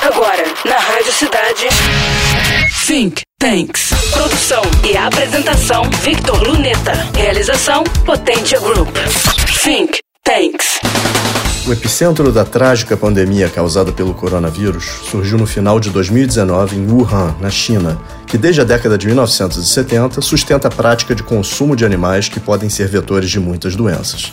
Agora, na Rádio Cidade. Think Tanks. Produção e apresentação: Victor Luneta. Realização: Potência Group. Think Tanks. O epicentro da trágica pandemia causada pelo coronavírus surgiu no final de 2019 em Wuhan, na China, que desde a década de 1970 sustenta a prática de consumo de animais que podem ser vetores de muitas doenças.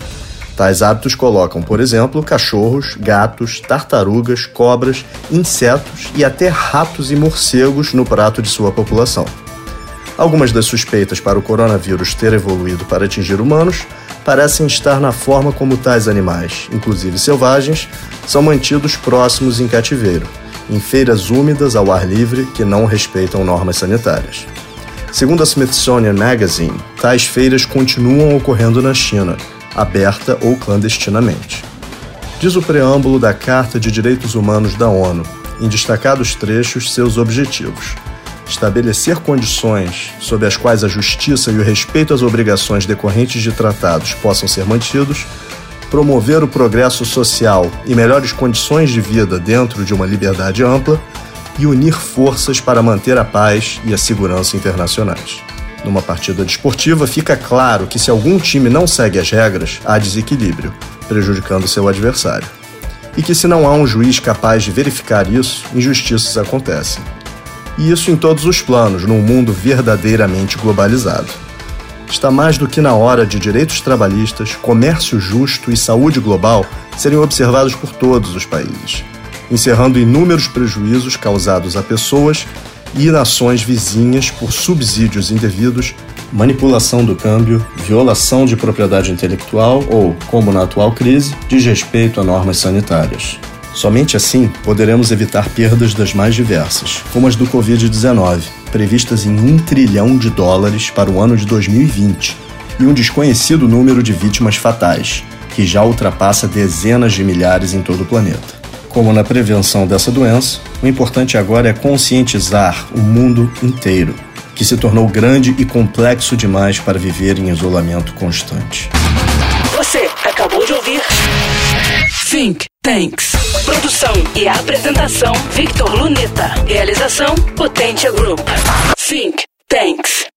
Tais hábitos colocam, por exemplo, cachorros, gatos, tartarugas, cobras, insetos e até ratos e morcegos no prato de sua população. Algumas das suspeitas para o coronavírus ter evoluído para atingir humanos parecem estar na forma como tais animais, inclusive selvagens, são mantidos próximos em cativeiro, em feiras úmidas ao ar livre que não respeitam normas sanitárias. Segundo a Smithsonian Magazine, tais feiras continuam ocorrendo na China, aberta ou clandestinamente. Diz o preâmbulo da Carta de Direitos Humanos da ONU, em destacados trechos, seus objetivos estabelecer condições sob as quais a justiça e o respeito às obrigações decorrentes de tratados possam ser mantidos, promover o progresso social e melhores condições de vida dentro de uma liberdade ampla e unir forças para manter a paz e a segurança internacionais. Numa partida desportiva, fica claro que se algum time não segue as regras, há desequilíbrio, prejudicando seu adversário. E que se não há um juiz capaz de verificar isso, injustiças acontecem e isso em todos os planos, num mundo verdadeiramente globalizado. Está mais do que na hora de direitos trabalhistas, comércio justo e saúde global serem observados por todos os países, encerrando inúmeros prejuízos causados a pessoas e nações vizinhas por subsídios indevidos, manipulação do câmbio, violação de propriedade intelectual ou, como na atual crise, desrespeito a normas sanitárias. Somente assim poderemos evitar perdas das mais diversas, como as do Covid-19, previstas em um trilhão de dólares para o ano de 2020, e um desconhecido número de vítimas fatais, que já ultrapassa dezenas de milhares em todo o planeta. Como na prevenção dessa doença, o importante agora é conscientizar o mundo inteiro, que se tornou grande e complexo demais para viver em isolamento constante. Você acabou de ouvir Think Tanks. Produção e apresentação: Victor Luneta. Realização: Potência Group. Think Tanks.